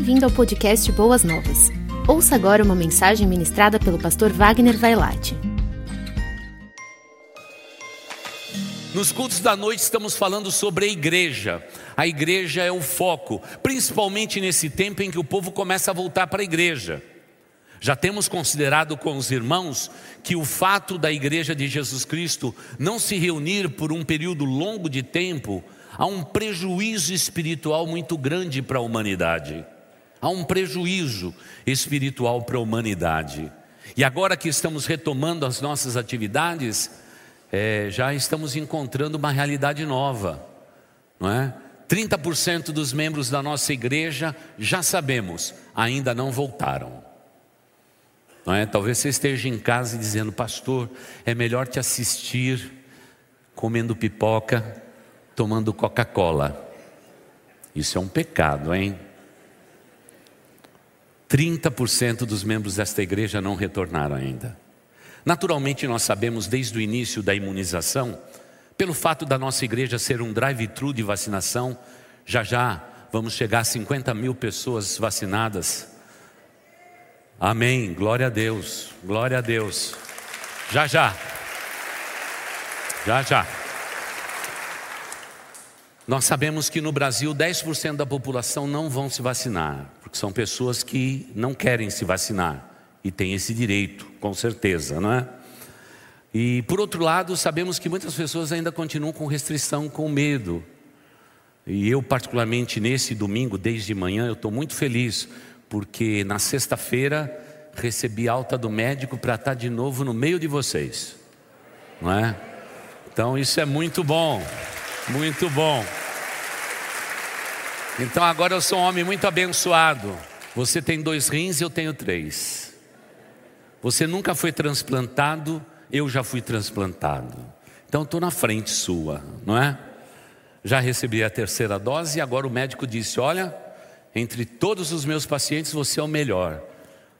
Bem-vindo ao podcast Boas Novas. Ouça agora uma mensagem ministrada pelo pastor Wagner Vailate. Nos cultos da noite estamos falando sobre a igreja. A igreja é o foco, principalmente nesse tempo em que o povo começa a voltar para a igreja. Já temos considerado com os irmãos que o fato da igreja de Jesus Cristo não se reunir por um período longo de tempo há um prejuízo espiritual muito grande para a humanidade. Há um prejuízo espiritual para a humanidade. E agora que estamos retomando as nossas atividades, é, já estamos encontrando uma realidade nova, não é? 30% dos membros da nossa igreja já sabemos, ainda não voltaram. Não é? Talvez você esteja em casa dizendo, pastor, é melhor te assistir comendo pipoca tomando Coca-Cola. Isso é um pecado, hein? 30% dos membros desta igreja não retornaram ainda. Naturalmente, nós sabemos desde o início da imunização, pelo fato da nossa igreja ser um drive-thru de vacinação, já já vamos chegar a 50 mil pessoas vacinadas. Amém. Glória a Deus. Glória a Deus. Já já. Já já. Nós sabemos que no Brasil 10% da população não vão se vacinar, porque são pessoas que não querem se vacinar e têm esse direito, com certeza, não é? E por outro lado, sabemos que muitas pessoas ainda continuam com restrição, com medo. E eu, particularmente nesse domingo, desde manhã, eu estou muito feliz, porque na sexta-feira recebi alta do médico para estar de novo no meio de vocês, não é? Então isso é muito bom, muito bom. Então agora eu sou um homem muito abençoado. Você tem dois rins, eu tenho três. Você nunca foi transplantado, eu já fui transplantado. Então estou na frente sua, não é? Já recebi a terceira dose e agora o médico disse: Olha, entre todos os meus pacientes você é o melhor.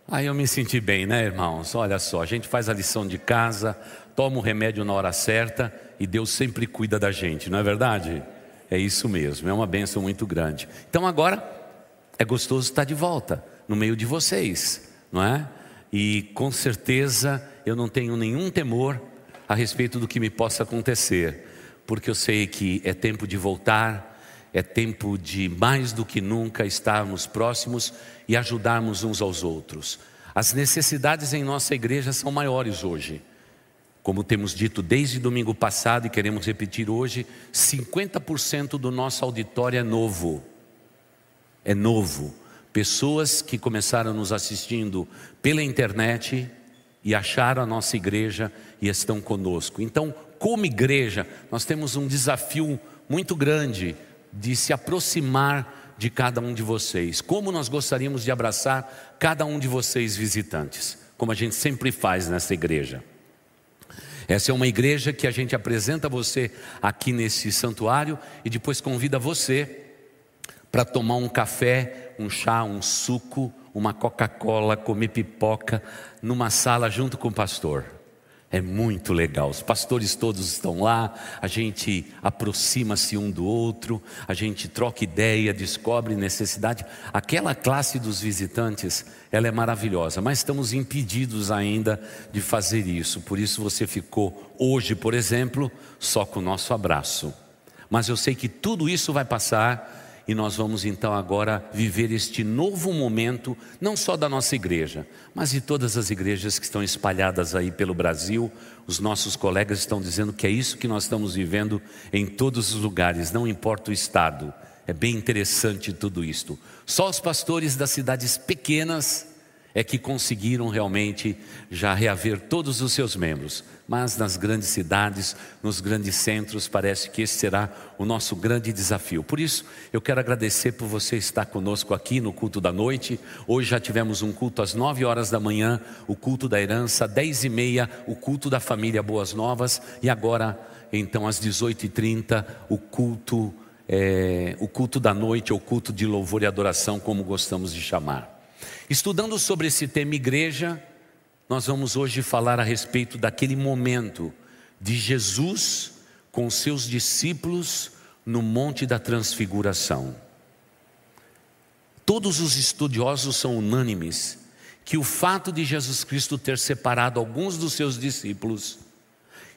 Aí eu me senti bem, né, irmãos? Olha só, a gente faz a lição de casa, toma o remédio na hora certa e Deus sempre cuida da gente, não é verdade? É isso mesmo, é uma bênção muito grande. Então agora é gostoso estar de volta no meio de vocês, não é? E com certeza eu não tenho nenhum temor a respeito do que me possa acontecer, porque eu sei que é tempo de voltar, é tempo de mais do que nunca estarmos próximos e ajudarmos uns aos outros. As necessidades em nossa igreja são maiores hoje. Como temos dito desde domingo passado e queremos repetir hoje, 50% do nosso auditório é novo. É novo. Pessoas que começaram nos assistindo pela internet e acharam a nossa igreja e estão conosco. Então, como igreja, nós temos um desafio muito grande de se aproximar de cada um de vocês. Como nós gostaríamos de abraçar cada um de vocês visitantes, como a gente sempre faz nessa igreja. Essa é uma igreja que a gente apresenta você aqui nesse santuário e depois convida você para tomar um café, um chá, um suco, uma Coca-Cola, comer pipoca numa sala junto com o pastor. É muito legal. Os pastores todos estão lá, a gente aproxima-se um do outro, a gente troca ideia, descobre necessidade. Aquela classe dos visitantes, ela é maravilhosa, mas estamos impedidos ainda de fazer isso. Por isso você ficou hoje, por exemplo, só com o nosso abraço. Mas eu sei que tudo isso vai passar e nós vamos então agora viver este novo momento, não só da nossa igreja, mas de todas as igrejas que estão espalhadas aí pelo Brasil. Os nossos colegas estão dizendo que é isso que nós estamos vivendo em todos os lugares, não importa o estado. É bem interessante tudo isto. Só os pastores das cidades pequenas é que conseguiram realmente já reaver todos os seus membros. Mas nas grandes cidades, nos grandes centros, parece que esse será o nosso grande desafio. Por isso, eu quero agradecer por você estar conosco aqui no culto da noite. Hoje já tivemos um culto às nove horas da manhã, o culto da herança, dez e meia, o culto da família Boas Novas, e agora, então, às dezoito e trinta, o culto, é, o culto da noite, ou culto de louvor e adoração, como gostamos de chamar. Estudando sobre esse tema igreja, nós vamos hoje falar a respeito daquele momento de Jesus com seus discípulos no Monte da Transfiguração. Todos os estudiosos são unânimes que o fato de Jesus Cristo ter separado alguns dos seus discípulos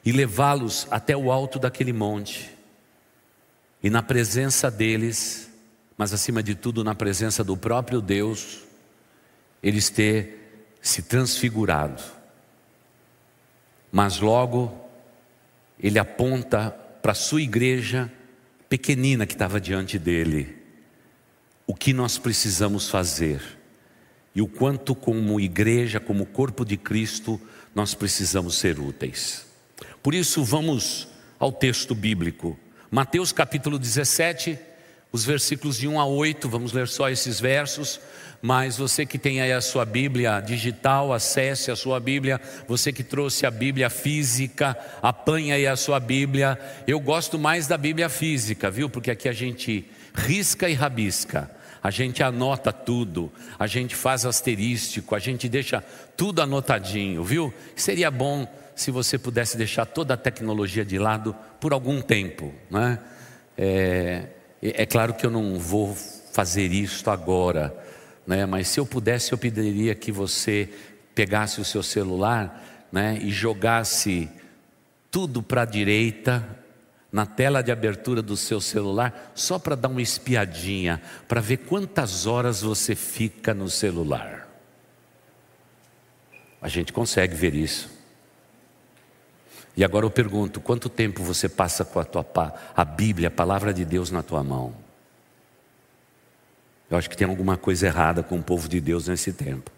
e levá-los até o alto daquele monte, e na presença deles, mas acima de tudo na presença do próprio Deus, eles ter se transfigurado. Mas logo ele aponta para a sua igreja pequenina que estava diante dele. O que nós precisamos fazer e o quanto, como igreja, como corpo de Cristo, nós precisamos ser úteis. Por isso, vamos ao texto bíblico. Mateus capítulo 17, os versículos de 1 a 8, vamos ler só esses versos. Mas você que tem aí a sua Bíblia digital, acesse a sua Bíblia. Você que trouxe a Bíblia física, apanha aí a sua Bíblia. Eu gosto mais da Bíblia física, viu? Porque aqui a gente risca e rabisca a gente anota tudo, a gente faz asterístico, a gente deixa tudo anotadinho, viu? Seria bom se você pudesse deixar toda a tecnologia de lado por algum tempo, né? É, é claro que eu não vou fazer isso agora, né? Mas se eu pudesse, eu pediria que você pegasse o seu celular, né? E jogasse tudo para a direita na tela de abertura do seu celular, só para dar uma espiadinha, para ver quantas horas você fica no celular. A gente consegue ver isso. E agora eu pergunto: quanto tempo você passa com a, tua, a Bíblia, a palavra de Deus na tua mão? Eu acho que tem alguma coisa errada com o povo de Deus nesse tempo.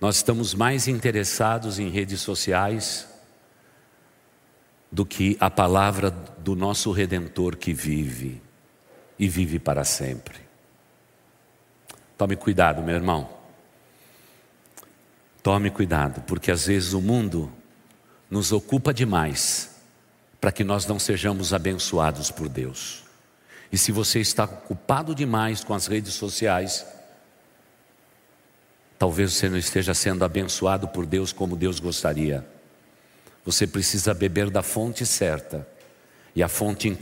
Nós estamos mais interessados em redes sociais, do que a palavra do nosso redentor que vive e vive para sempre. Tome cuidado, meu irmão. Tome cuidado, porque às vezes o mundo nos ocupa demais para que nós não sejamos abençoados por Deus. E se você está ocupado demais com as redes sociais, talvez você não esteja sendo abençoado por Deus como Deus gostaria. Você precisa beber da fonte certa. E a fonte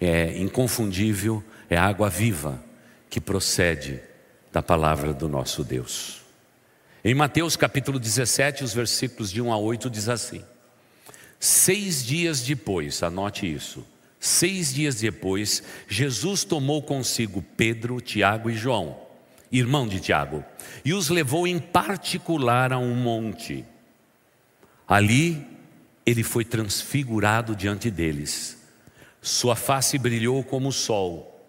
é, inconfundível é a água viva que procede da palavra do nosso Deus. Em Mateus capítulo 17, os versículos de 1 a 8 diz assim: Seis dias depois, anote isso, seis dias depois, Jesus tomou consigo Pedro, Tiago e João, irmão de Tiago, e os levou em particular a um monte Ali ele foi transfigurado diante deles. Sua face brilhou como o sol,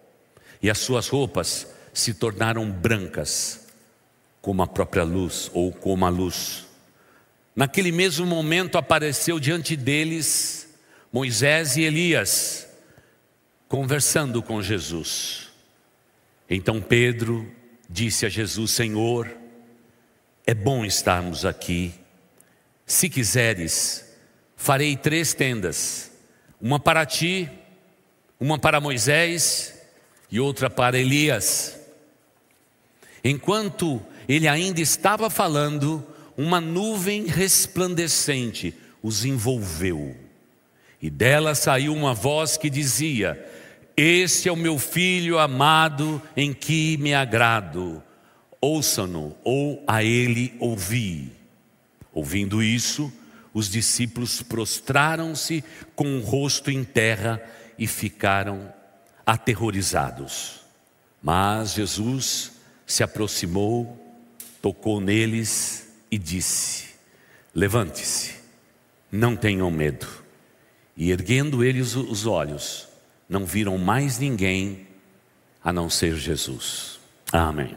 e as suas roupas se tornaram brancas, como a própria luz, ou como a luz. Naquele mesmo momento apareceu diante deles Moisés e Elias, conversando com Jesus. Então Pedro disse a Jesus: Senhor, é bom estarmos aqui. Se quiseres, farei três tendas: uma para ti, uma para Moisés e outra para Elias. Enquanto ele ainda estava falando, uma nuvem resplandecente os envolveu, e dela saiu uma voz que dizia: Este é o meu filho amado em que me agrado, ouçam-no, ou a ele ouvi. Ouvindo isso, os discípulos prostraram-se com o rosto em terra e ficaram aterrorizados. Mas Jesus se aproximou, tocou neles e disse: Levante-se, não tenham medo. E erguendo eles os olhos, não viram mais ninguém a não ser Jesus. Amém.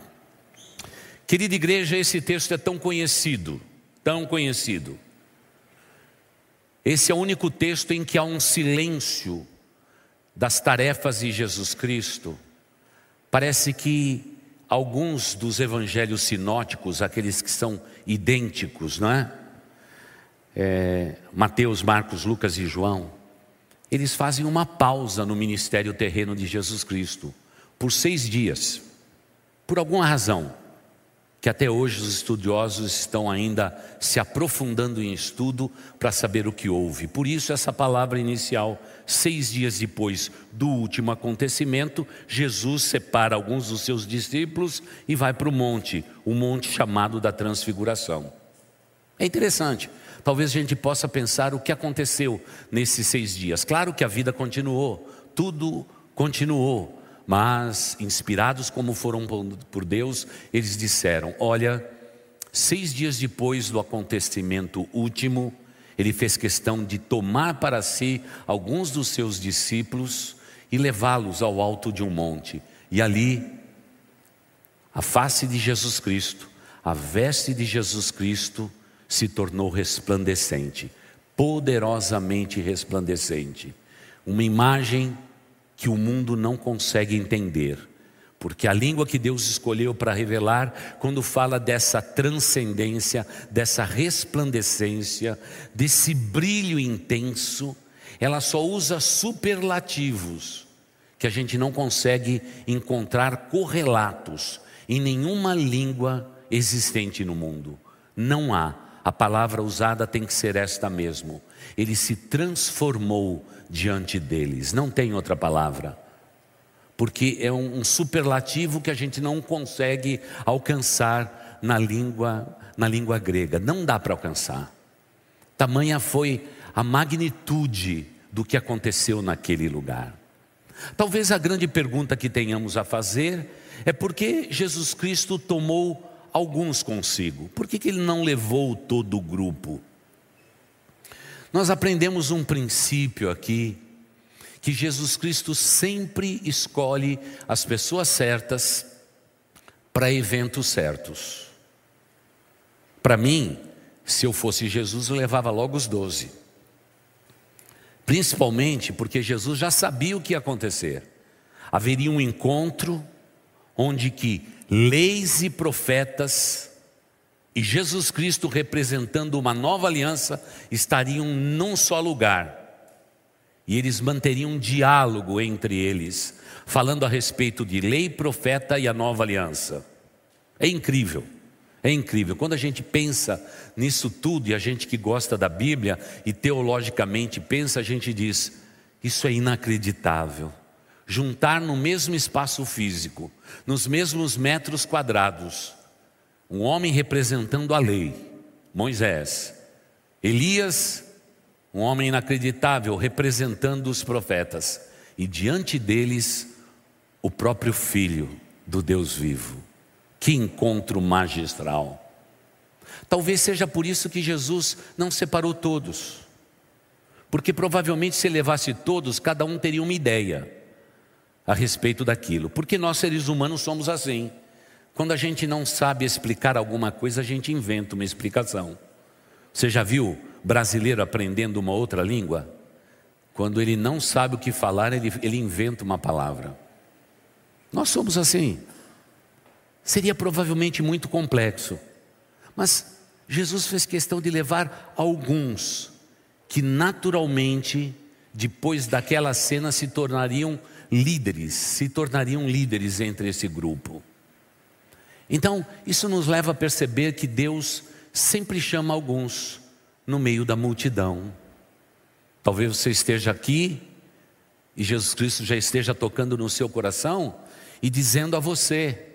Querida igreja, esse texto é tão conhecido tão conhecido. Esse é o único texto em que há um silêncio das tarefas de Jesus Cristo. Parece que alguns dos evangelhos sinóticos, aqueles que são idênticos, não é? É Mateus, Marcos, Lucas e João, eles fazem uma pausa no ministério terreno de Jesus Cristo por seis dias, por alguma razão que até hoje os estudiosos estão ainda se aprofundando em estudo para saber o que houve. Por isso, essa palavra inicial, seis dias depois do último acontecimento, Jesus separa alguns dos seus discípulos e vai para o monte, o monte chamado da Transfiguração. É interessante. Talvez a gente possa pensar o que aconteceu nesses seis dias. Claro que a vida continuou, tudo continuou. Mas, inspirados como foram por Deus, eles disseram: Olha, seis dias depois do acontecimento último, ele fez questão de tomar para si alguns dos seus discípulos e levá-los ao alto de um monte. E ali, a face de Jesus Cristo, a veste de Jesus Cristo se tornou resplandecente, poderosamente resplandecente. Uma imagem que o mundo não consegue entender. Porque a língua que Deus escolheu para revelar, quando fala dessa transcendência, dessa resplandecência, desse brilho intenso, ela só usa superlativos, que a gente não consegue encontrar correlatos em nenhuma língua existente no mundo. Não há. A palavra usada tem que ser esta mesmo. Ele se transformou diante deles. Não tem outra palavra. Porque é um, superlativo que a gente não consegue alcançar na língua, na língua grega. Não dá para alcançar. Tamanha foi a magnitude do que aconteceu naquele lugar. Talvez a grande pergunta que tenhamos a fazer é por que Jesus Cristo tomou alguns consigo? Por que, que ele não levou todo o grupo? Nós aprendemos um princípio aqui, que Jesus Cristo sempre escolhe as pessoas certas para eventos certos. Para mim, se eu fosse Jesus, eu levava logo os doze. Principalmente porque Jesus já sabia o que ia acontecer. Haveria um encontro onde que leis e profetas e Jesus Cristo representando uma nova aliança estariam num só lugar. E eles manteriam um diálogo entre eles, falando a respeito de lei, profeta e a nova aliança. É incrível. É incrível. Quando a gente pensa nisso tudo e a gente que gosta da Bíblia e teologicamente pensa, a gente diz: isso é inacreditável. Juntar no mesmo espaço físico, nos mesmos metros quadrados, um homem representando a lei, Moisés. Elias, um homem inacreditável, representando os profetas. E diante deles, o próprio Filho do Deus vivo. Que encontro magistral. Talvez seja por isso que Jesus não separou todos. Porque provavelmente se levasse todos, cada um teria uma ideia a respeito daquilo. Porque nós seres humanos somos assim. Quando a gente não sabe explicar alguma coisa, a gente inventa uma explicação. Você já viu brasileiro aprendendo uma outra língua? Quando ele não sabe o que falar, ele, ele inventa uma palavra. Nós somos assim. Seria provavelmente muito complexo. Mas Jesus fez questão de levar alguns que naturalmente, depois daquela cena, se tornariam líderes, se tornariam líderes entre esse grupo. Então, isso nos leva a perceber que Deus sempre chama alguns no meio da multidão. Talvez você esteja aqui e Jesus Cristo já esteja tocando no seu coração e dizendo a você: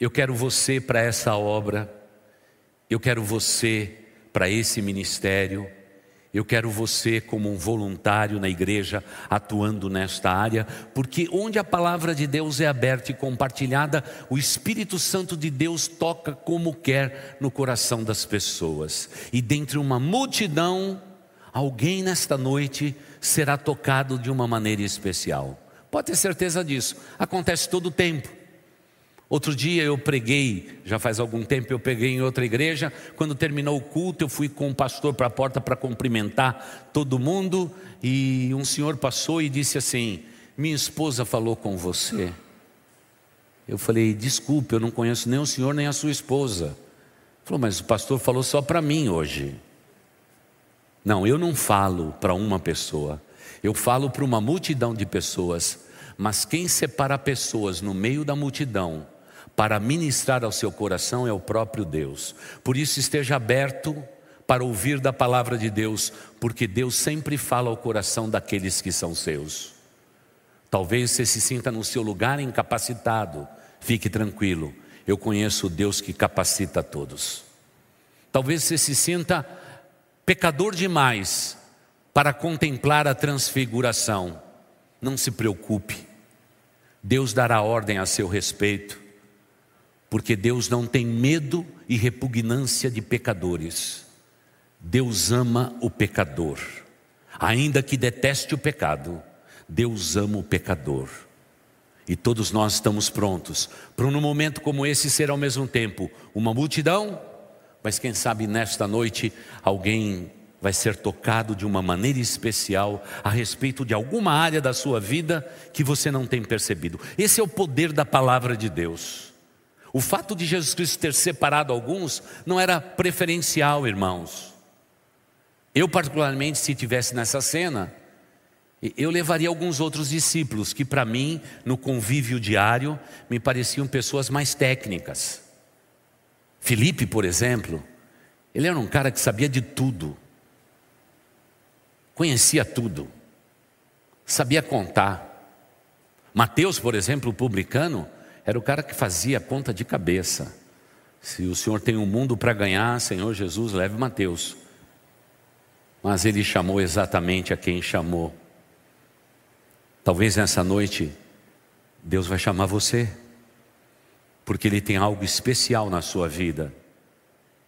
Eu quero você para essa obra, eu quero você para esse ministério, eu quero você como um voluntário na igreja atuando nesta área, porque onde a palavra de Deus é aberta e compartilhada, o Espírito Santo de Deus toca como quer no coração das pessoas. E dentre uma multidão, alguém nesta noite será tocado de uma maneira especial. Pode ter certeza disso. Acontece todo o tempo. Outro dia eu preguei, já faz algum tempo eu preguei em outra igreja. Quando terminou o culto, eu fui com o pastor para a porta para cumprimentar todo mundo. E um senhor passou e disse assim: Minha esposa falou com você. Eu falei: Desculpe, eu não conheço nem o senhor nem a sua esposa. Ele falou: Mas o pastor falou só para mim hoje. Não, eu não falo para uma pessoa, eu falo para uma multidão de pessoas. Mas quem separa pessoas no meio da multidão para ministrar ao seu coração é o próprio Deus. Por isso, esteja aberto para ouvir da palavra de Deus, porque Deus sempre fala ao coração daqueles que são seus. Talvez você se sinta no seu lugar incapacitado, fique tranquilo, eu conheço o Deus que capacita todos. Talvez você se sinta pecador demais para contemplar a transfiguração, não se preocupe, Deus dará ordem a seu respeito, porque Deus não tem medo e repugnância de pecadores. Deus ama o pecador, ainda que deteste o pecado, Deus ama o pecador. E todos nós estamos prontos para, num momento como esse, ser ao mesmo tempo uma multidão, mas quem sabe nesta noite alguém vai ser tocado de uma maneira especial a respeito de alguma área da sua vida que você não tem percebido. Esse é o poder da palavra de Deus. O fato de Jesus Cristo ter separado alguns não era preferencial, irmãos. Eu, particularmente, se tivesse nessa cena, eu levaria alguns outros discípulos que, para mim, no convívio diário, me pareciam pessoas mais técnicas. Felipe, por exemplo, ele era um cara que sabia de tudo, conhecia tudo, sabia contar. Mateus, por exemplo, o publicano, era o cara que fazia conta de cabeça. Se o Senhor tem um mundo para ganhar, Senhor Jesus, leve Mateus mas ele chamou exatamente a quem chamou. Talvez nessa noite Deus vai chamar você, porque Ele tem algo especial na sua vida.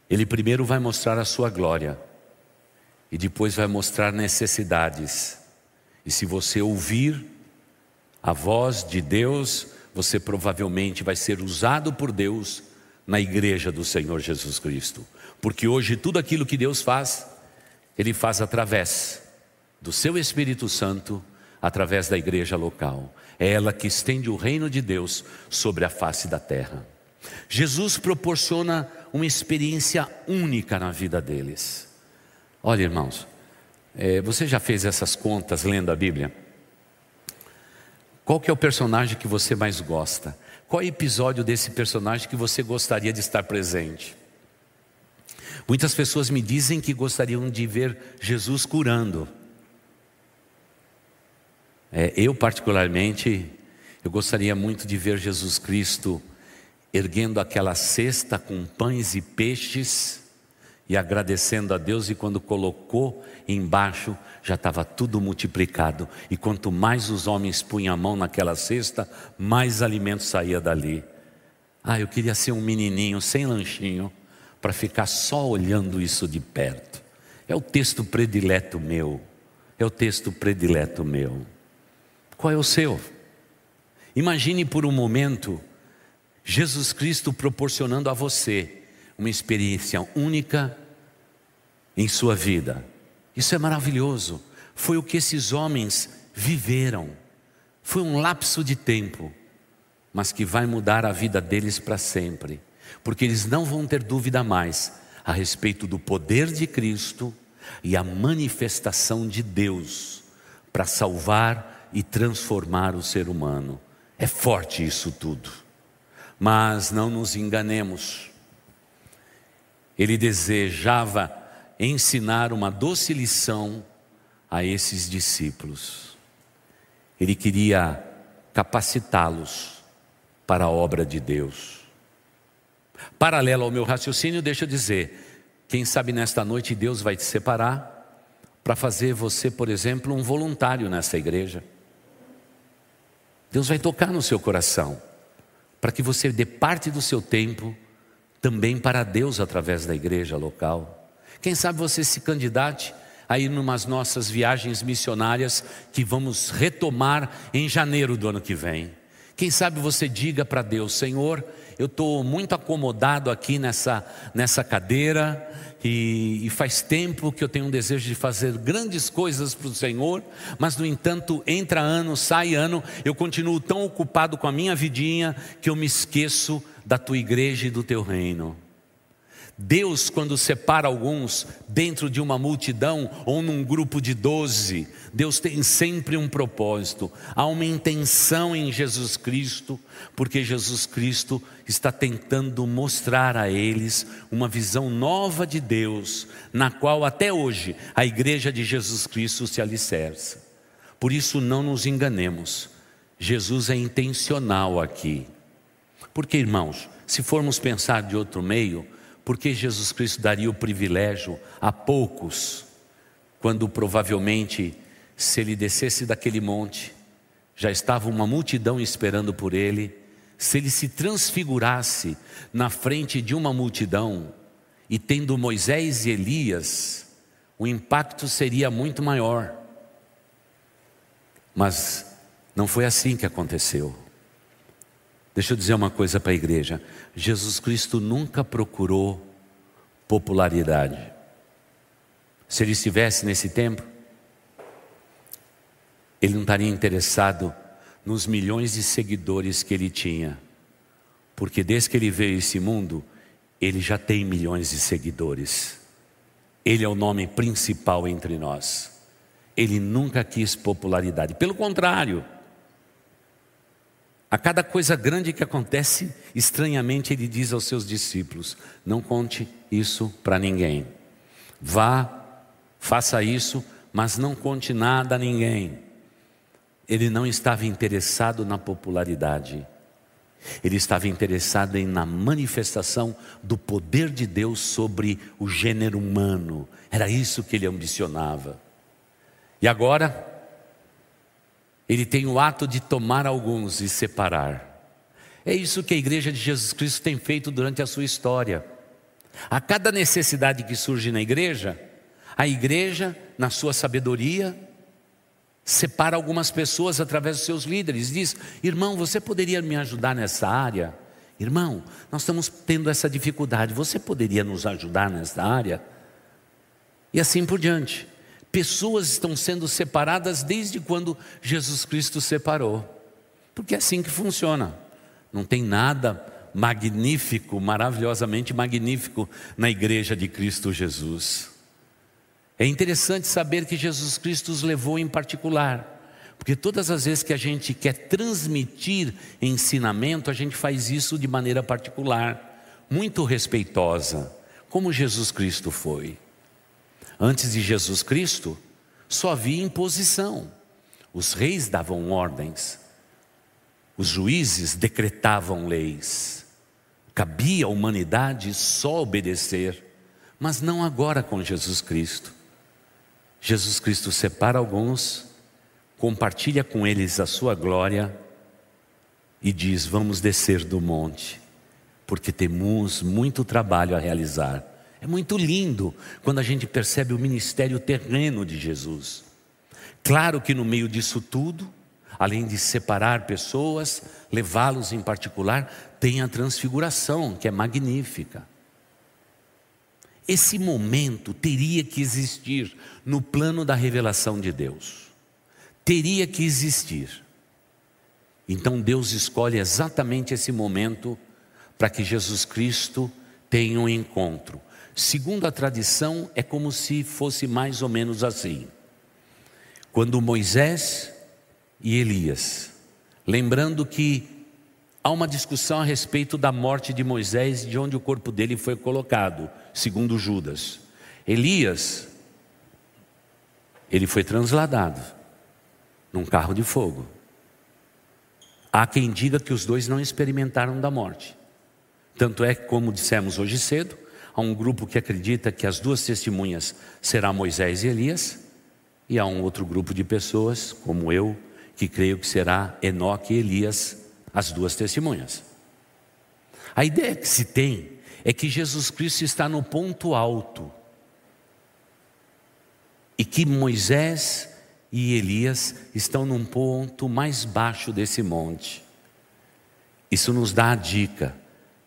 Ele primeiro vai mostrar a sua glória e depois vai mostrar necessidades. E se você ouvir a voz de Deus, você provavelmente vai ser usado por Deus na igreja do Senhor Jesus Cristo. Porque hoje tudo aquilo que Deus faz, ele faz através do seu Espírito Santo, através da igreja local. É ela que estende o reino de Deus sobre a face da terra. Jesus proporciona uma experiência única na vida deles. Olha, irmãos, é, você já fez essas contas lendo a Bíblia? Qual que é o personagem que você mais gosta? Qual é o episódio desse personagem que você gostaria de estar presente? Muitas pessoas me dizem que gostariam de ver Jesus curando. É, eu, particularmente, eu gostaria muito de ver Jesus Cristo erguendo aquela cesta com pães e peixes e agradecendo a Deus, e quando colocou embaixo, já estava tudo multiplicado. E quanto mais os homens punham a mão naquela cesta, mais alimento saía dali. Ah, eu queria ser um menininho sem lanchinho para ficar só olhando isso de perto. É o texto predileto meu. É o texto predileto meu. Qual é o seu? Imagine por um momento Jesus Cristo proporcionando a você uma experiência única em sua vida. Isso é maravilhoso. Foi o que esses homens viveram. Foi um lapso de tempo, mas que vai mudar a vida deles para sempre porque eles não vão ter dúvida mais a respeito do poder de Cristo e a manifestação de Deus para salvar e transformar o ser humano. É forte isso tudo. Mas não nos enganemos. Ele desejava ensinar uma doce lição a esses discípulos. Ele queria capacitá-los para a obra de Deus. Paralelo ao meu raciocínio, deixa eu dizer: quem sabe nesta noite Deus vai te separar para fazer você, por exemplo, um voluntário nessa igreja. Deus vai tocar no seu coração, para que você dê parte do seu tempo também para Deus através da igreja local. Quem sabe você se candidate a ir numas nossas viagens missionárias que vamos retomar em janeiro do ano que vem. Quem sabe você diga para Deus: Senhor, eu estou muito acomodado aqui nessa, nessa cadeira, e, e, faz tempo que eu tenho um desejo de fazer grandes coisas para o Senhor, mas no entanto, entra ano, sai ano, eu continuo tão ocupado com a minha vidinha que eu me esqueço da tua igreja e do teu reino. Deus, quando separa alguns dentro de uma multidão ou num grupo de doze, Deus tem sempre um propósito, há uma intenção em Jesus Cristo, porque Jesus Cristo está tentando mostrar a eles uma visão nova de Deus, na qual até hoje a igreja de Jesus Cristo se alicerça. Por isso, não nos enganemos, Jesus é intencional aqui. Porque, irmãos, se formos pensar de outro meio, por que Jesus Cristo daria o privilégio a poucos, quando provavelmente, se ele descesse daquele monte, já estava uma multidão esperando por ele, se ele se transfigurasse na frente de uma multidão, e tendo Moisés e Elias, o impacto seria muito maior. Mas não foi assim que aconteceu. Deixa eu dizer uma coisa para a igreja: Jesus Cristo nunca procurou popularidade. Se ele estivesse nesse tempo, ele não estaria interessado nos milhões de seguidores que ele tinha, porque desde que ele veio a esse mundo, ele já tem milhões de seguidores. Ele é o nome principal entre nós. Ele nunca quis popularidade, pelo contrário, a cada coisa grande que acontece, estranhamente ele diz aos seus discípulos: Não conte isso para ninguém. Vá, faça isso, mas não conte nada a ninguém. Ele não estava interessado na popularidade. Ele estava interessado em na manifestação do poder de Deus sobre o gênero humano. Era isso que ele ambicionava. E agora, ele tem o ato de tomar alguns e separar. É isso que a igreja de Jesus Cristo tem feito durante a sua história. A cada necessidade que surge na igreja, a igreja, na sua sabedoria, separa algumas pessoas através dos seus líderes. Diz: irmão, você poderia me ajudar nessa área? Irmão, nós estamos tendo essa dificuldade, você poderia nos ajudar nessa área? E assim por diante. Pessoas estão sendo separadas desde quando Jesus Cristo separou. Porque é assim que funciona. Não tem nada magnífico, maravilhosamente magnífico na igreja de Cristo Jesus. É interessante saber que Jesus Cristo os levou em particular. Porque todas as vezes que a gente quer transmitir ensinamento, a gente faz isso de maneira particular, muito respeitosa, como Jesus Cristo foi. Antes de Jesus Cristo, só havia imposição. Os reis davam ordens, os juízes decretavam leis. Cabia à humanidade só obedecer, mas não agora com Jesus Cristo. Jesus Cristo separa alguns, compartilha com eles a sua glória e diz: Vamos descer do monte, porque temos muito trabalho a realizar. É muito lindo quando a gente percebe o ministério terreno de Jesus. Claro que no meio disso tudo, além de separar pessoas, levá-los em particular, tem a transfiguração, que é magnífica. Esse momento teria que existir no plano da revelação de Deus. Teria que existir. Então Deus escolhe exatamente esse momento para que Jesus Cristo tenha um encontro Segundo a tradição, é como se fosse mais ou menos assim. Quando Moisés e Elias, lembrando que há uma discussão a respeito da morte de Moisés e de onde o corpo dele foi colocado, segundo Judas. Elias, ele foi transladado num carro de fogo. Há quem diga que os dois não experimentaram da morte. Tanto é que, como dissemos hoje cedo, Há um grupo que acredita que as duas testemunhas serão Moisés e Elias, e há um outro grupo de pessoas, como eu, que creio que será Enoque e Elias, as duas testemunhas. A ideia que se tem é que Jesus Cristo está no ponto alto e que Moisés e Elias estão num ponto mais baixo desse monte. Isso nos dá a dica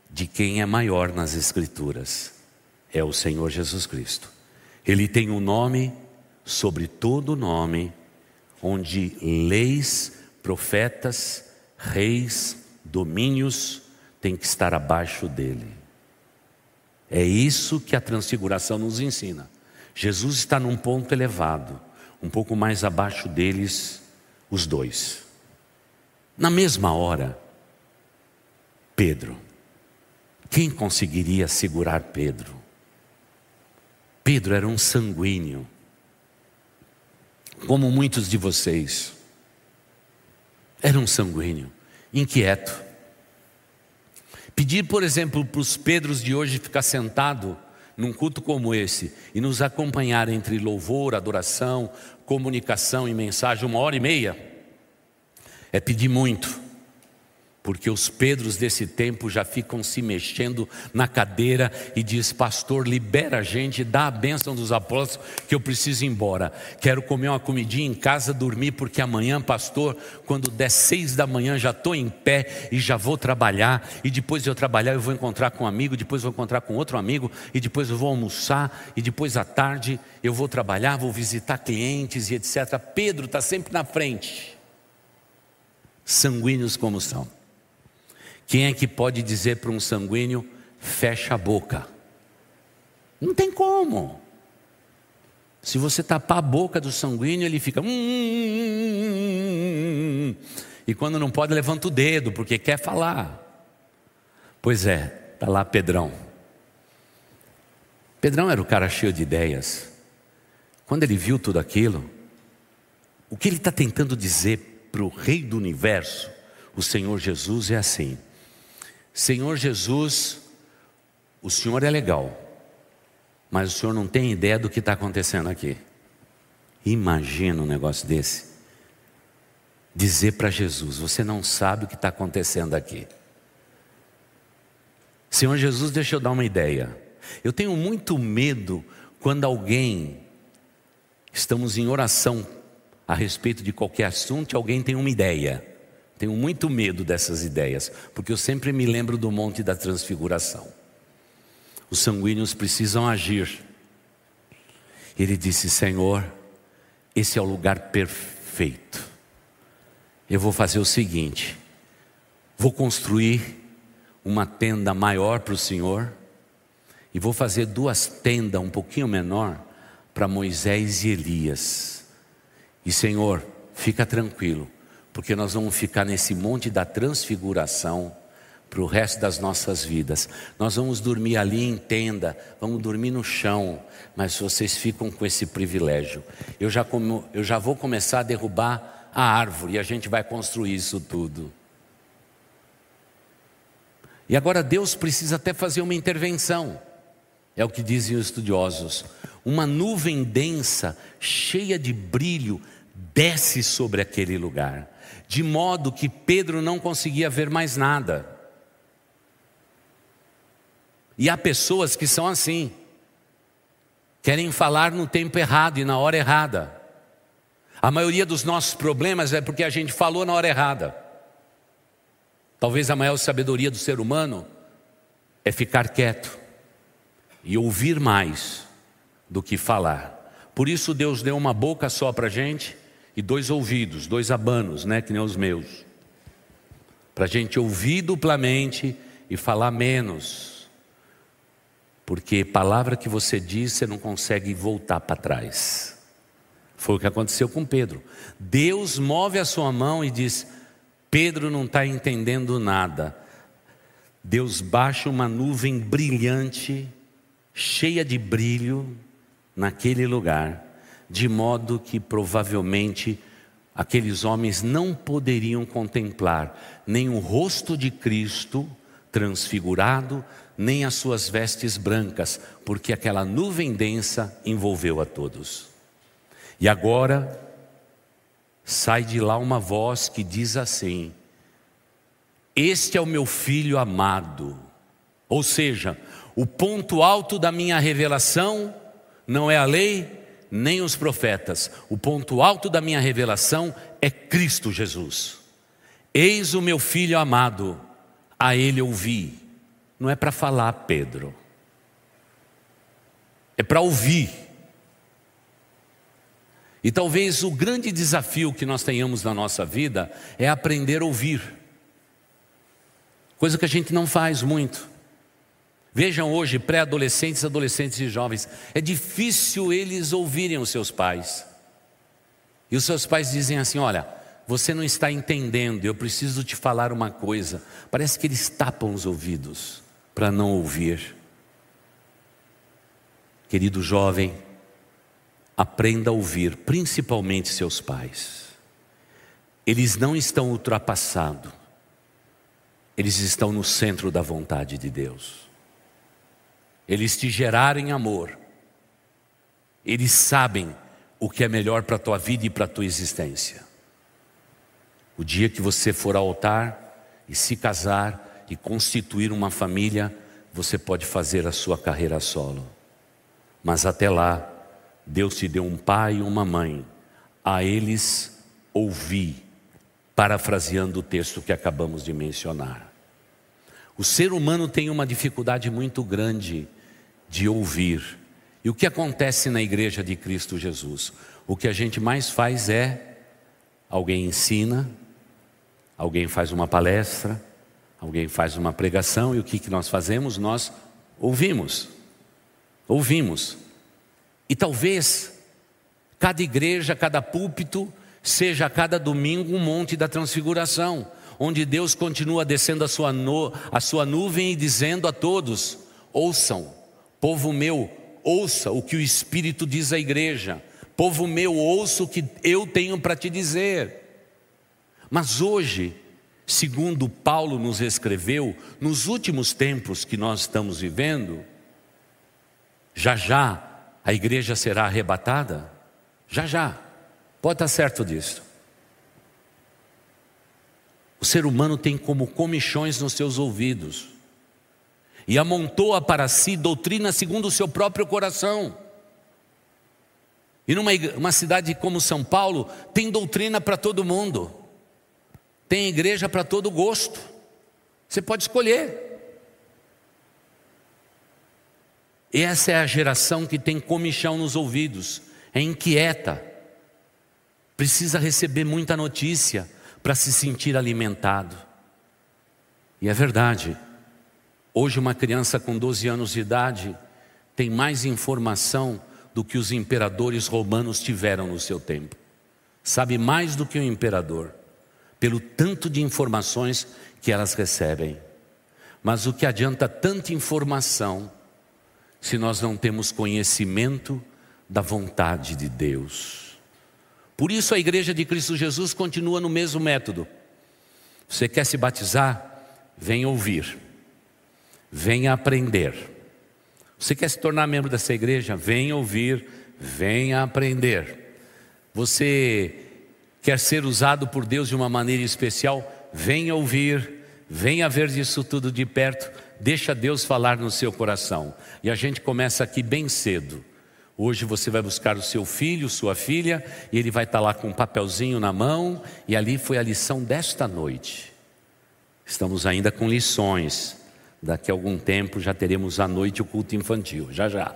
de quem é maior nas Escrituras é o Senhor Jesus Cristo. Ele tem um nome sobre todo nome, onde leis, profetas, reis, domínios têm que estar abaixo dele. É isso que a transfiguração nos ensina. Jesus está num ponto elevado, um pouco mais abaixo deles, os dois. Na mesma hora, Pedro. Quem conseguiria segurar Pedro? Pedro era um sanguíneo, como muitos de vocês. Era um sanguíneo, inquieto. Pedir, por exemplo, para os Pedros de hoje ficar sentado num culto como esse e nos acompanhar entre louvor, adoração, comunicação e mensagem uma hora e meia, é pedir muito porque os Pedros desse tempo já ficam se mexendo na cadeira e diz: Pastor, libera a gente, dá a bênção dos apóstolos, que eu preciso ir embora. Quero comer uma comidinha em casa, dormir, porque amanhã, pastor, quando der seis da manhã, já estou em pé e já vou trabalhar. E depois de eu trabalhar, eu vou encontrar com um amigo, depois vou encontrar com outro amigo, e depois eu vou almoçar, e depois à tarde eu vou trabalhar, vou visitar clientes e etc. Pedro está sempre na frente, sanguíneos como são. Quem é que pode dizer para um sanguíneo, fecha a boca? Não tem como. Se você tapar a boca do sanguíneo, ele fica. Hum, hum, hum, e quando não pode, levanta o dedo, porque quer falar. Pois é, está lá Pedrão. Pedrão era o cara cheio de ideias. Quando ele viu tudo aquilo, o que ele está tentando dizer para o Rei do universo, o Senhor Jesus, é assim: Senhor Jesus, o Senhor é legal, mas o Senhor não tem ideia do que está acontecendo aqui. Imagina um negócio desse. Dizer para Jesus: Você não sabe o que está acontecendo aqui. Senhor Jesus, deixa eu dar uma ideia. Eu tenho muito medo quando alguém, estamos em oração a respeito de qualquer assunto e alguém tem uma ideia. Tenho muito medo dessas ideias, porque eu sempre me lembro do Monte da Transfiguração. Os sanguíneos precisam agir. Ele disse: Senhor, esse é o lugar perfeito. Eu vou fazer o seguinte: vou construir uma tenda maior para o Senhor, e vou fazer duas tendas um pouquinho menor para Moisés e Elias. E Senhor, fica tranquilo porque nós vamos ficar nesse monte da transfiguração para o resto das nossas vidas. Nós vamos dormir ali em tenda, vamos dormir no chão, mas vocês ficam com esse privilégio. Eu já, como, eu já vou começar a derrubar a árvore e a gente vai construir isso tudo. E agora Deus precisa até fazer uma intervenção, é o que dizem os estudiosos. Uma nuvem densa, cheia de brilho, desce sobre aquele lugar de modo que Pedro não conseguia ver mais nada. E há pessoas que são assim, querem falar no tempo errado e na hora errada. A maioria dos nossos problemas é porque a gente falou na hora errada. Talvez a maior sabedoria do ser humano é ficar quieto e ouvir mais do que falar. Por isso Deus deu uma boca só para a gente e dois ouvidos, dois abanos, né, que nem os meus, para a gente ouvir duplamente e falar menos, porque palavra que você diz você não consegue voltar para trás. Foi o que aconteceu com Pedro. Deus move a sua mão e diz: Pedro não está entendendo nada. Deus baixa uma nuvem brilhante, cheia de brilho, naquele lugar de modo que provavelmente aqueles homens não poderiam contemplar nem o rosto de Cristo transfigurado, nem as suas vestes brancas, porque aquela nuvem densa envolveu a todos. E agora sai de lá uma voz que diz assim: Este é o meu filho amado. Ou seja, o ponto alto da minha revelação não é a lei, nem os profetas. O ponto alto da minha revelação é Cristo Jesus. Eis o meu filho amado, a ele ouvi. Não é para falar, Pedro. É para ouvir. E talvez o grande desafio que nós tenhamos na nossa vida é aprender a ouvir. Coisa que a gente não faz muito. Vejam hoje, pré-adolescentes, adolescentes e jovens, é difícil eles ouvirem os seus pais. E os seus pais dizem assim: Olha, você não está entendendo, eu preciso te falar uma coisa. Parece que eles tapam os ouvidos para não ouvir. Querido jovem, aprenda a ouvir, principalmente seus pais. Eles não estão ultrapassados, eles estão no centro da vontade de Deus. Eles te geraram em amor, eles sabem o que é melhor para a tua vida e para a tua existência. O dia que você for ao altar e se casar e constituir uma família, você pode fazer a sua carreira solo. Mas até lá, Deus te deu um pai e uma mãe. A eles ouvi, parafraseando o texto que acabamos de mencionar. O ser humano tem uma dificuldade muito grande de ouvir. E o que acontece na igreja de Cristo Jesus? O que a gente mais faz é alguém ensina, alguém faz uma palestra, alguém faz uma pregação, e o que, nós fazemos? Nós ouvimos. Ouvimos. E talvez cada igreja, cada púlpito, seja a cada domingo um monte da transfiguração, onde Deus continua descendo a sua, a sua nuvem e dizendo a todos: ouçam, povo meu, ouça o que o Espírito diz à igreja, povo meu, ouça o que eu tenho para te dizer. Mas hoje, segundo Paulo nos escreveu, nos últimos tempos que nós estamos vivendo, já já a igreja será arrebatada? Já já, pode estar certo disso. O ser humano tem como comichões nos seus ouvidos e amontoa para si doutrina segundo o seu próprio coração. E numa uma cidade como São Paulo, tem doutrina para todo mundo, tem igreja para todo gosto, você pode escolher. Essa é a geração que tem comichão nos ouvidos, é inquieta, precisa receber muita notícia para se sentir alimentado. E é verdade, hoje uma criança com 12 anos de idade tem mais informação do que os imperadores romanos tiveram no seu tempo. Sabe mais do que o imperador, pelo tanto de informações que elas recebem. Mas o que adianta tanta informação se nós não temos conhecimento da vontade de Deus. Por isso a igreja de Cristo Jesus continua no mesmo método. Você quer se batizar? Venha ouvir, venha aprender. Você quer se tornar membro dessa igreja? Venha ouvir, venha aprender. Você quer ser usado por Deus de uma maneira especial? Venha ouvir, venha ver isso tudo de perto Deixa Deus falar no seu coração. E a gente começa aqui bem cedo. Hoje você vai buscar o seu filho, sua filha, e ele vai estar lá com um papelzinho na mão, e ali foi a lição desta noite. Estamos ainda com lições. Daqui a algum tempo já teremos à noite o culto infantil, já já.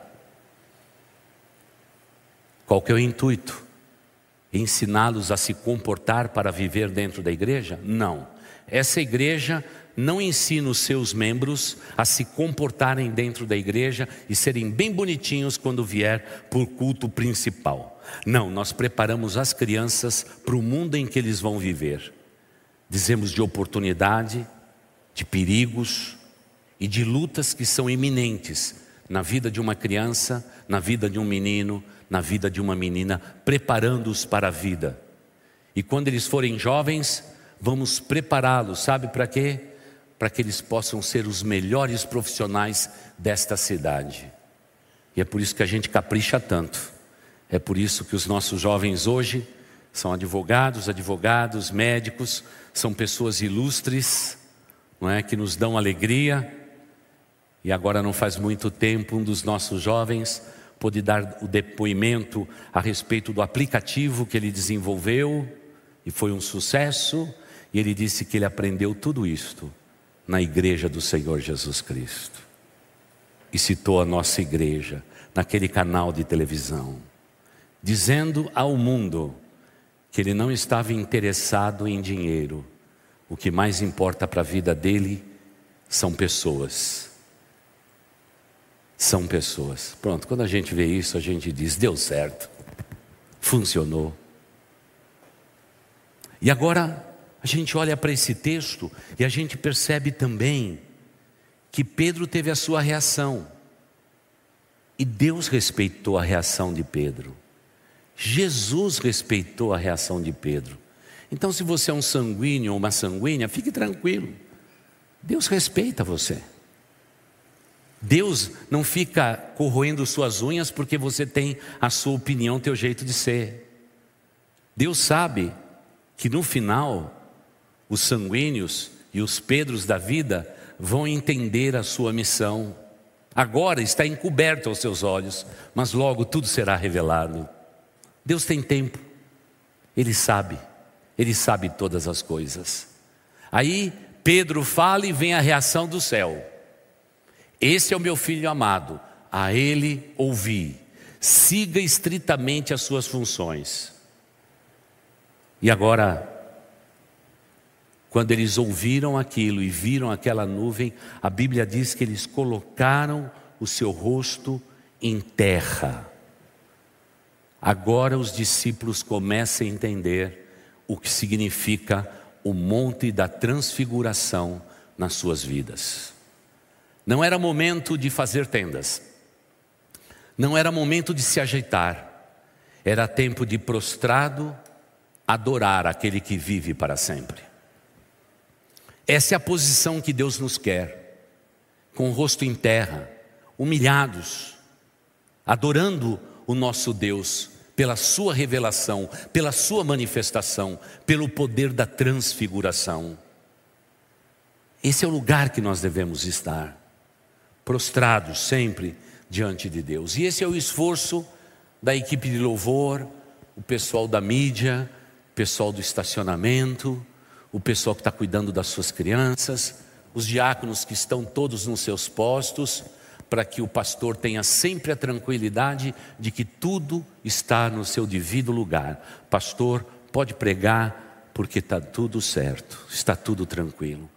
Qual que é o intuito? Ensiná-los a se comportar para viver dentro da igreja? Não. Essa igreja não ensina os seus membros a se comportarem dentro da igreja e serem bem bonitinhos quando vier por culto principal. Não, nós preparamos as crianças para o mundo em que eles vão viver. Dizemos de oportunidade, de perigos e de lutas que são iminentes na vida de uma criança, na vida de um menino, na vida de uma menina, preparando-os para a vida. E quando eles forem jovens, vamos prepará-los, sabe para quê? para que eles possam ser os melhores profissionais desta cidade. E é por isso que a gente capricha tanto. É por isso que os nossos jovens hoje são advogados, advogados, médicos, são pessoas ilustres, não é, que nos dão alegria. E agora não faz muito tempo um dos nossos jovens pôde dar o depoimento a respeito do aplicativo que ele desenvolveu e foi um sucesso, e ele disse que ele aprendeu tudo isto na igreja do Senhor Jesus Cristo. E citou a nossa igreja naquele canal de televisão, dizendo ao mundo que ele não estava interessado em dinheiro, o que mais importa para a vida dele são pessoas. São pessoas. Pronto, quando a gente vê isso, a gente diz: deu certo, funcionou. E agora a gente olha para esse texto e a gente percebe também que Pedro teve a sua reação. E Deus respeitou a reação de Pedro. Jesus respeitou a reação de Pedro. Então, se você é um sanguíneo ou uma sanguínea, fique tranquilo. Deus respeita você. Deus não fica corroendo suas unhas porque você tem a sua opinião, teu jeito de ser. Deus sabe que no final os sanguíneos e os Pedros da vida vão entender a sua missão. Agora está encoberto aos seus olhos, mas logo tudo será revelado. Deus tem tempo, Ele sabe, Ele sabe todas as coisas. Aí Pedro fala e vem a reação do céu. Esse é o meu filho amado, a ele ouvi. Siga estritamente as suas funções. E agora, quando eles ouviram aquilo e viram aquela nuvem, a Bíblia diz que eles colocaram o seu rosto em terra. Agora os discípulos começam a entender o que significa o monte da transfiguração nas suas vidas. Não era momento de fazer tendas, não era momento de se ajeitar, era tempo de prostrado adorar aquele que vive para sempre. Essa é a posição que Deus nos quer, com o rosto em terra, humilhados, adorando o nosso Deus pela Sua revelação, pela Sua manifestação, pelo poder da transfiguração. Esse é o lugar que nós devemos estar, prostrados sempre diante de Deus. E esse é o esforço da equipe de louvor, o pessoal da mídia, o pessoal do estacionamento, o pessoal que está cuidando das suas crianças, os diáconos que estão todos nos seus postos, para que o pastor tenha sempre a tranquilidade de que tudo está no seu devido lugar. Pastor, pode pregar, porque está tudo certo, está tudo tranquilo.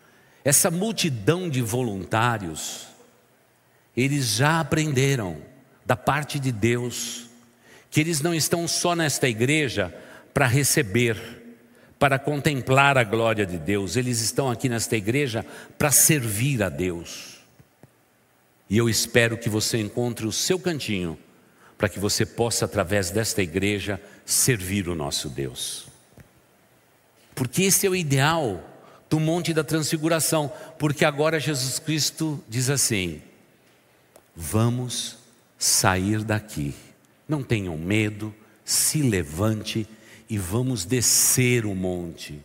Essa multidão de voluntários, eles já aprenderam da parte de Deus, que eles não estão só nesta igreja para receber, para contemplar a glória de Deus, eles estão aqui nesta igreja para servir a Deus. E eu espero que você encontre o seu cantinho, para que você possa, através desta igreja, servir o nosso Deus. Porque esse é o ideal do Monte da Transfiguração, porque agora Jesus Cristo diz assim: vamos sair daqui, não tenham medo, se levante e vamos descer o monte.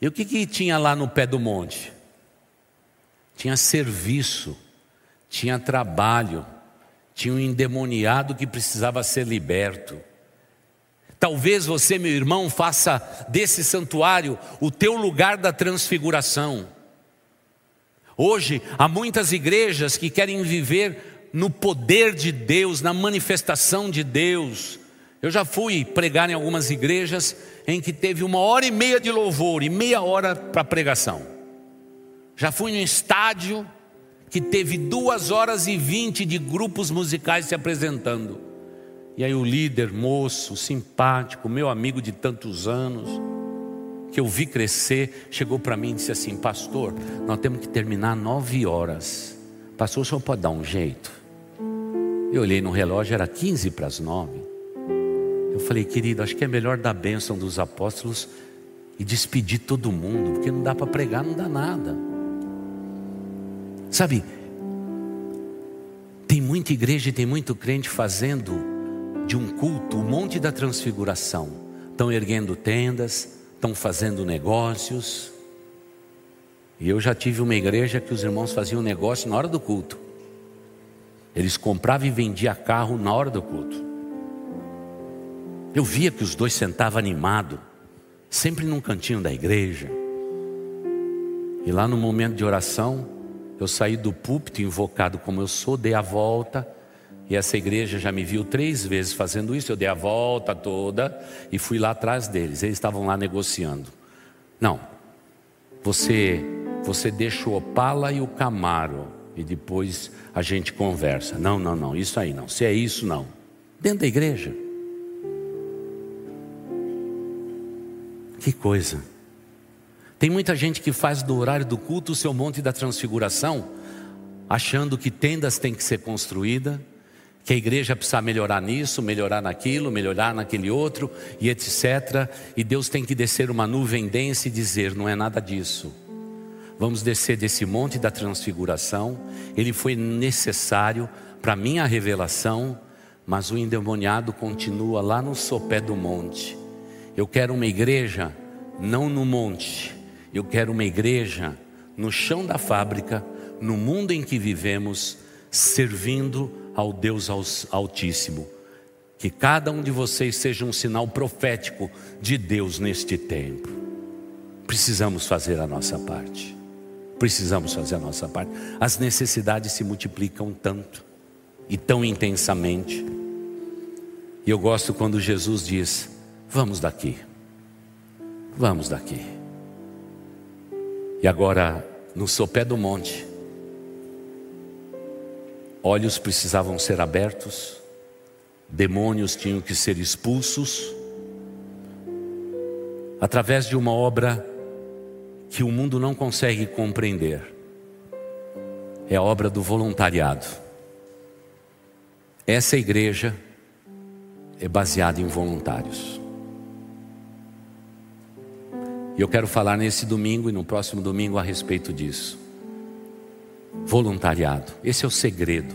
E o que, que tinha lá no pé do monte? Tinha serviço, tinha trabalho, tinha um endemoniado que precisava ser liberto. Talvez você, meu irmão, faça desse santuário o teu lugar da transfiguração. Hoje, há muitas igrejas que querem viver no poder de Deus, na manifestação de Deus, eu já fui pregar em algumas igrejas em que teve uma hora e meia de louvor e meia hora para pregação. Já fui num estádio que teve duas horas e vinte de grupos musicais se apresentando. E aí o líder, moço, simpático, meu amigo de tantos anos, que eu vi crescer, chegou para mim e disse assim: Pastor, nós temos que terminar nove horas. Pastor, o senhor pode dar um jeito? Eu olhei no relógio, era quinze para as nove. Eu falei, querido, acho que é melhor dar bênção dos apóstolos e despedir todo mundo, porque não dá para pregar, não dá nada. Sabe, tem muita igreja e tem muito crente fazendo de um culto o um monte da transfiguração. Estão erguendo tendas, estão fazendo negócios. E eu já tive uma igreja que os irmãos faziam negócio na hora do culto. Eles compravam e vendiam carro na hora do culto. Eu via que os dois sentavam animado, sempre num cantinho da igreja. E lá no momento de oração, eu saí do púlpito invocado como eu sou, dei a volta, e essa igreja já me viu três vezes fazendo isso. Eu dei a volta toda e fui lá atrás deles. Eles estavam lá negociando. Não, você, você deixa o Opala e o Camaro e depois a gente conversa. Não, não, não, isso aí não. Se é isso, não. Dentro da igreja. Que coisa. Tem muita gente que faz do horário do culto o seu monte da transfiguração, achando que tendas têm que ser construídas, que a igreja precisa melhorar nisso, melhorar naquilo, melhorar naquele outro e etc. E Deus tem que descer uma nuvem densa e dizer: não é nada disso. Vamos descer desse monte da transfiguração. Ele foi necessário para minha revelação, mas o endemoniado continua lá no sopé do monte. Eu quero uma igreja não no monte. Eu quero uma igreja no chão da fábrica, no mundo em que vivemos, servindo ao Deus Altíssimo. Que cada um de vocês seja um sinal profético de Deus neste tempo. Precisamos fazer a nossa parte. Precisamos fazer a nossa parte. As necessidades se multiplicam tanto e tão intensamente. E eu gosto quando Jesus diz: Vamos daqui, vamos daqui. E agora, no sopé do monte, olhos precisavam ser abertos, demônios tinham que ser expulsos, através de uma obra que o mundo não consegue compreender. É a obra do voluntariado. Essa igreja é baseada em voluntários. E eu quero falar nesse domingo e no próximo domingo a respeito disso. Voluntariado, esse é o segredo.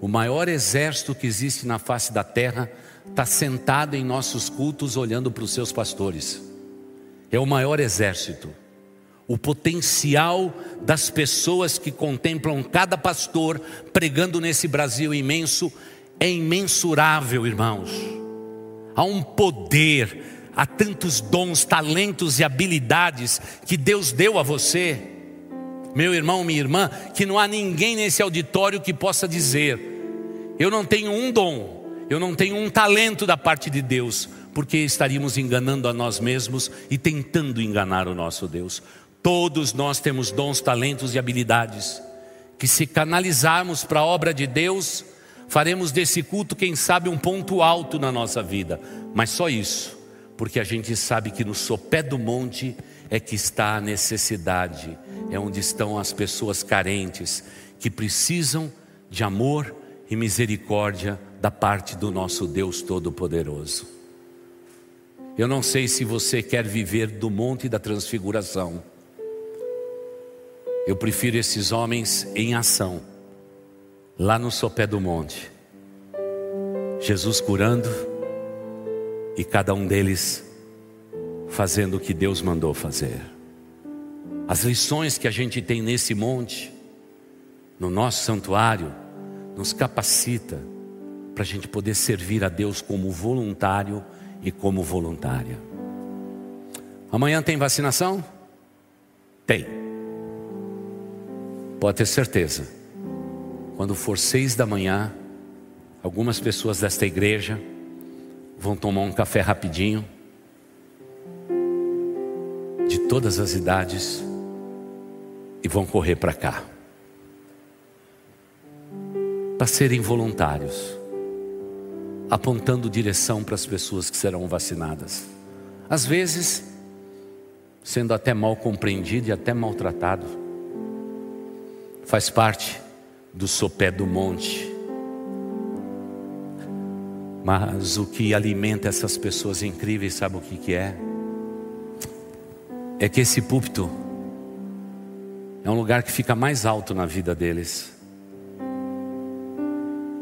O maior exército que existe na face da terra está sentado em nossos cultos olhando para os seus pastores. É o maior exército o potencial das pessoas que contemplam cada pastor pregando nesse Brasil imenso é imensurável, irmãos. Há um poder, há tantos dons, talentos e habilidades que Deus deu a você, meu irmão, minha irmã, que não há ninguém nesse auditório que possa dizer: eu não tenho um dom, eu não tenho um talento da parte de Deus, porque estaríamos enganando a nós mesmos e tentando enganar o nosso Deus. Todos nós temos dons, talentos e habilidades que, se canalizarmos para a obra de Deus, faremos desse culto, quem sabe, um ponto alto na nossa vida. Mas só isso, porque a gente sabe que no sopé do monte é que está a necessidade, é onde estão as pessoas carentes que precisam de amor e misericórdia da parte do nosso Deus Todo-Poderoso. Eu não sei se você quer viver do monte da transfiguração eu prefiro esses homens em ação, lá no sopé do monte. Jesus curando e cada um deles fazendo o que Deus mandou fazer. As lições que a gente tem nesse monte, no nosso santuário, nos capacita para a gente poder servir a Deus como voluntário e como voluntária. Amanhã tem vacinação? Tem. Pode ter certeza, quando for seis da manhã, algumas pessoas desta igreja vão tomar um café rapidinho, de todas as idades, e vão correr para cá, para serem voluntários, apontando direção para as pessoas que serão vacinadas. Às vezes, sendo até mal compreendido e até maltratado faz parte do sopé do monte. Mas o que alimenta essas pessoas incríveis, sabe o que, que é? É que esse púlpito é um lugar que fica mais alto na vida deles.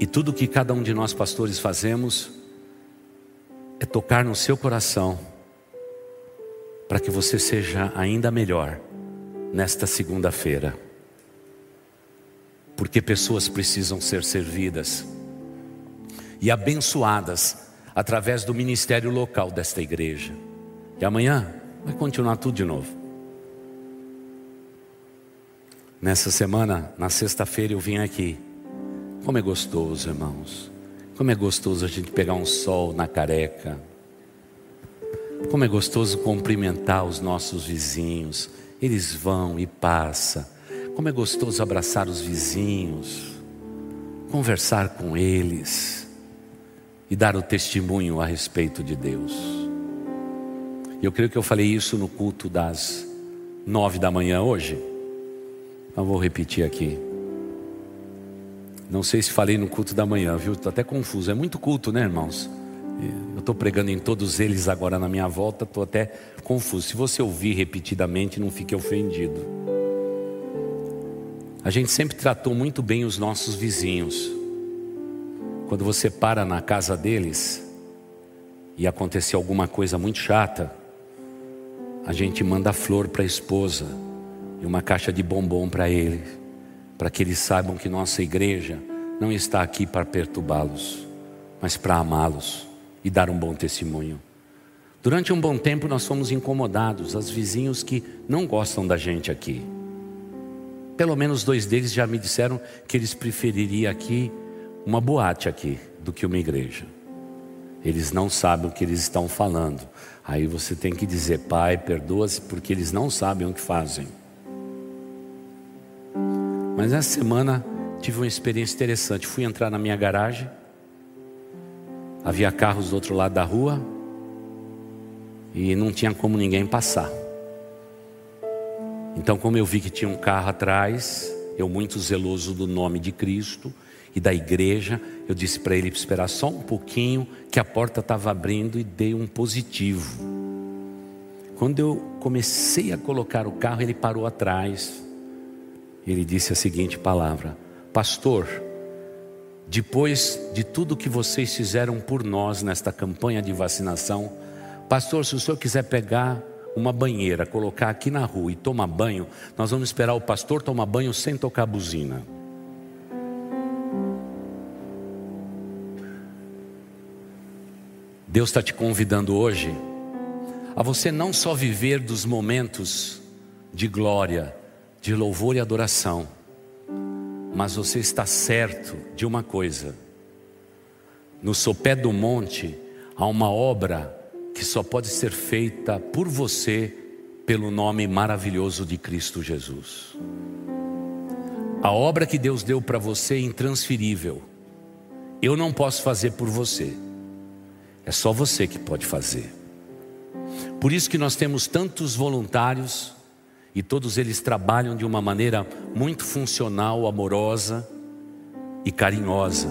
E tudo que cada um de nós pastores fazemos é tocar no seu coração para que você seja ainda melhor nesta segunda-feira porque pessoas precisam ser servidas e abençoadas através do ministério local desta igreja. E amanhã vai continuar tudo de novo. Nessa semana, na sexta-feira, eu vim aqui. Como é gostoso, irmãos. Como é gostoso a gente pegar um sol na careca. Como é gostoso cumprimentar os nossos vizinhos. Eles vão e passam Como é gostoso abraçar os vizinhos, conversar com eles e dar o testemunho a respeito de Deus. Eu creio que eu falei isso no culto das nove da manhã hoje. Não vou repetir aqui. Não sei se falei no culto da manhã, viu? Estou até confuso. É muito culto, né, irmãos? Eu estou pregando em todos eles agora na minha volta, estou até confuso. Se você ouvir repetidamente, não fique ofendido. A gente sempre tratou muito bem os nossos vizinhos. Quando você para na casa deles e aconteceu alguma coisa muito chata, a gente manda flor para a esposa e uma caixa de bombom para ele, para que eles saibam que nossa igreja não está aqui para perturbá-los, mas para amá-los e dar um bom testemunho. Durante um bom tempo nós fomos incomodados, os vizinhos que não gostam da gente aqui. Pelo menos dois deles já me disseram que eles prefeririam aqui uma boate aqui do que uma igreja. Eles não sabem o que eles estão falando. Aí você tem que dizer, Pai, perdoa-se, porque eles não sabem o que fazem. Mas essa semana tive uma experiência interessante. Fui entrar na minha garagem Havia carros do outro lado da rua e não tinha como ninguém passar. Então, como eu vi que tinha um carro atrás, eu muito zeloso do nome de Cristo e da igreja, eu disse para ele esperar só um pouquinho, que a porta estava abrindo e dei um positivo. Quando eu comecei a colocar o carro, ele parou atrás. Ele disse a seguinte palavra: Pastor, depois de tudo que vocês fizeram por nós nesta campanha de vacinação, pastor, se o senhor quiser pegar uma banheira, colocar aqui na rua e tomar banho, nós vamos esperar o pastor tomar banho sem tocar buzina. Deus está te convidando hoje a você não só viver dos momentos de glória, de louvor e adoração, mas você está certo de uma coisa: no sopé do monte há uma obra que só pode ser feita por você pelo nome maravilhoso de Cristo Jesus. A obra que Deus deu para você é intransferível. Eu não posso fazer por você. É só você que pode fazer. Por isso que nós temos tantos voluntários e todos eles trabalham de uma maneira muito funcional, amorosa e carinhosa,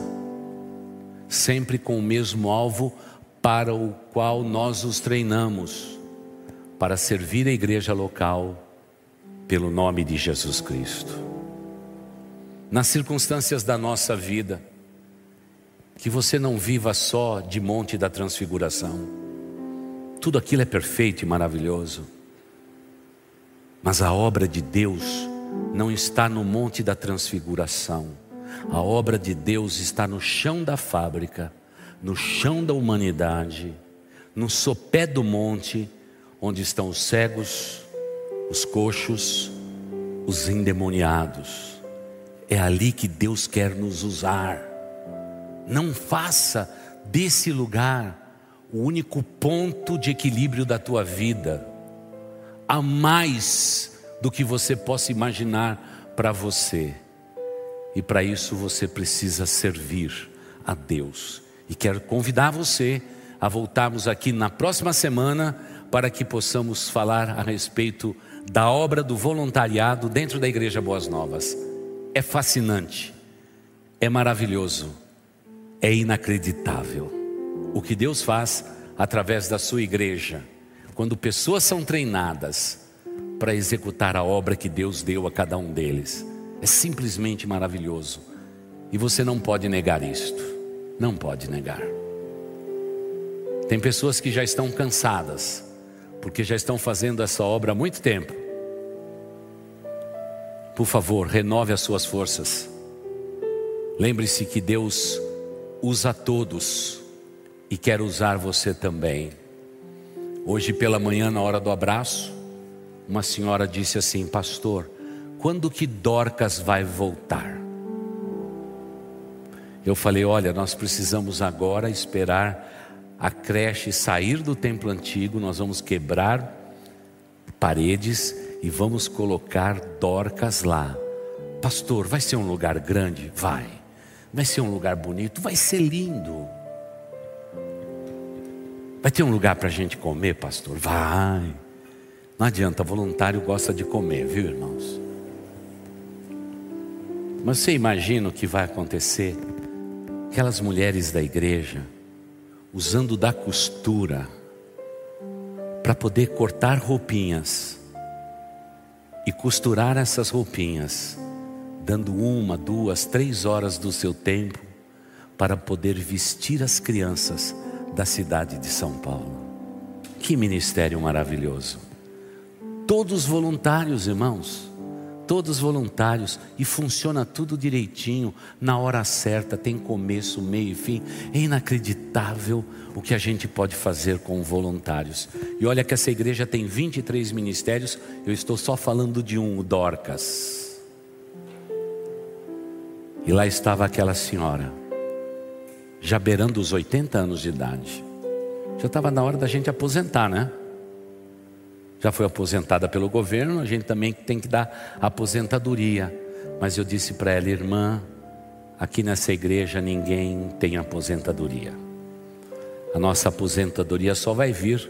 sempre com o mesmo alvo para o qual nós os treinamos para servir a igreja local pelo nome de Jesus Cristo. Nas circunstâncias da nossa vida, que você não viva só de monte da transfiguração. Tudo aquilo é perfeito e maravilhoso mas a obra de Deus não está no monte da transfiguração. A obra de Deus está no chão da fábrica, no chão da humanidade, no sopé do monte, onde estão os cegos, os coxos, os endemoniados. É ali que Deus quer nos usar. Não faça desse lugar o único ponto de equilíbrio da tua vida há mais do que você possa imaginar para você. E para isso você precisa servir a Deus. E quero convidar você a voltarmos aqui na próxima semana para que possamos falar a respeito da obra do voluntariado dentro da Igreja Boas Novas. É fascinante, é maravilhoso, é inacreditável o que Deus faz através da sua igreja quando pessoas são treinadas para executar a obra que Deus deu a cada um deles, é simplesmente maravilhoso. E você não pode negar isto. Não pode negar. Tem pessoas que já estão cansadas, porque já estão fazendo essa obra há muito tempo. Por favor, renove as suas forças. Lembre-se que Deus usa todos e quer usar você também. Hoje pela manhã, na hora do abraço, uma senhora disse assim: Pastor, quando que Dorcas vai voltar? Eu falei: Olha, nós precisamos agora esperar a creche sair do templo antigo, nós vamos quebrar paredes e vamos colocar Dorcas lá, Pastor, vai ser um lugar grande? Vai. Vai ser um lugar bonito? Vai ser lindo. Vai ter um lugar para a gente comer, pastor? Vai. Não adianta, voluntário gosta de comer, viu, irmãos? Mas você imagina o que vai acontecer? Aquelas mulheres da igreja usando da costura para poder cortar roupinhas e costurar essas roupinhas, dando uma, duas, três horas do seu tempo para poder vestir as crianças da cidade de São Paulo. Que ministério maravilhoso! Todos voluntários, irmãos todos voluntários e funciona tudo direitinho, na hora certa, tem começo, meio e fim. É inacreditável o que a gente pode fazer com voluntários. E olha que essa igreja tem 23 ministérios, eu estou só falando de um, o Dorcas. E lá estava aquela senhora, já beirando os 80 anos de idade. Já estava na hora da gente aposentar, né? já foi aposentada pelo governo, a gente também tem que dar aposentadoria. Mas eu disse para ela, irmã, aqui nessa igreja ninguém tem aposentadoria. A nossa aposentadoria só vai vir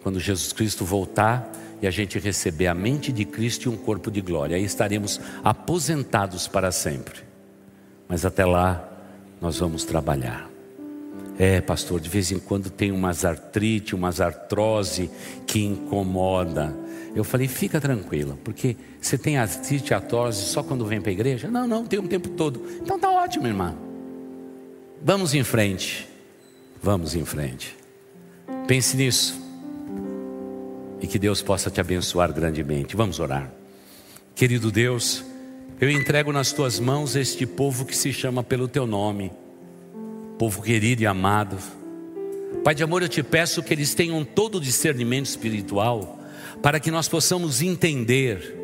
quando Jesus Cristo voltar e a gente receber a mente de Cristo e um corpo de glória. Aí estaremos aposentados para sempre. Mas até lá nós vamos trabalhar. É, pastor, de vez em quando tem umas artrite, umas artrose que incomoda. Eu falei, fica tranquila, porque você tem artrite artrose só quando vem para a igreja? Não, não, tem um tempo todo. Então tá ótimo, irmã. Vamos em frente. Vamos em frente. Pense nisso. E que Deus possa te abençoar grandemente. Vamos orar. Querido Deus, eu entrego nas tuas mãos este povo que se chama pelo teu nome povo querido e amado. Pai de amor, eu te peço que eles tenham todo o discernimento espiritual, para que nós possamos entender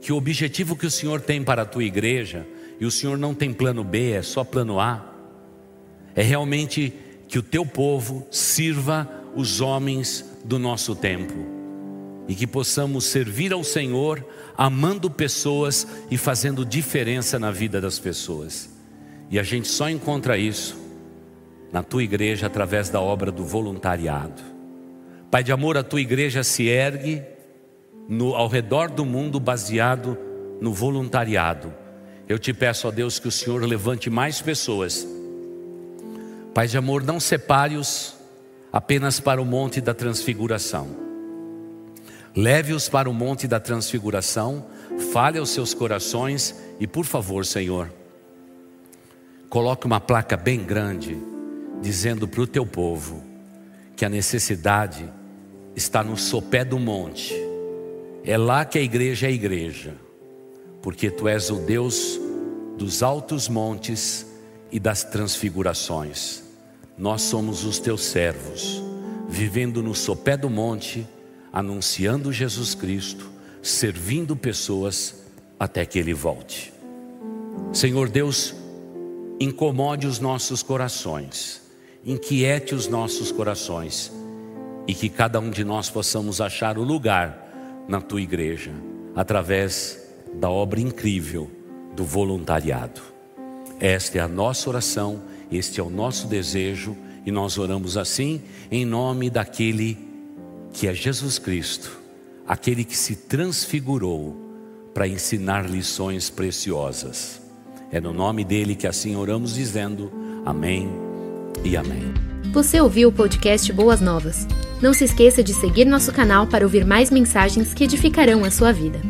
que o objetivo que o Senhor tem para a tua igreja, e o Senhor não tem plano B, é só plano A, é realmente que o teu povo sirva os homens do nosso tempo e que possamos servir ao Senhor amando pessoas e fazendo diferença na vida das pessoas. E a gente só encontra isso na tua igreja através da obra do voluntariado. Pai de amor, a tua igreja se ergue no, ao redor do mundo baseado no voluntariado. Eu te peço, ó Deus, que o Senhor levante mais pessoas. Pai de amor, não separe-os apenas para o monte da transfiguração. Leve-os para o monte da transfiguração, fale aos seus corações e, por favor, Senhor, coloque uma placa bem grande dizendo para o teu povo que a necessidade está no sopé do monte. É lá que a igreja é a igreja, porque tu és o Deus dos altos montes e das transfigurações. Nós somos os teus servos, vivendo no sopé do monte, anunciando Jesus Cristo, servindo pessoas até que ele volte. Senhor Deus, incomode os nossos corações, inquiete os nossos corações e que cada um de nós possamos achar o lugar na tua igreja através da obra incrível do voluntariado. Esta é a nossa oração, este é o nosso desejo e nós oramos assim em nome daquele que é Jesus Cristo, aquele que se transfigurou para ensinar lições preciosas. É no nome dele que assim oramos, dizendo amém e amém. Você ouviu o podcast Boas Novas? Não se esqueça de seguir nosso canal para ouvir mais mensagens que edificarão a sua vida.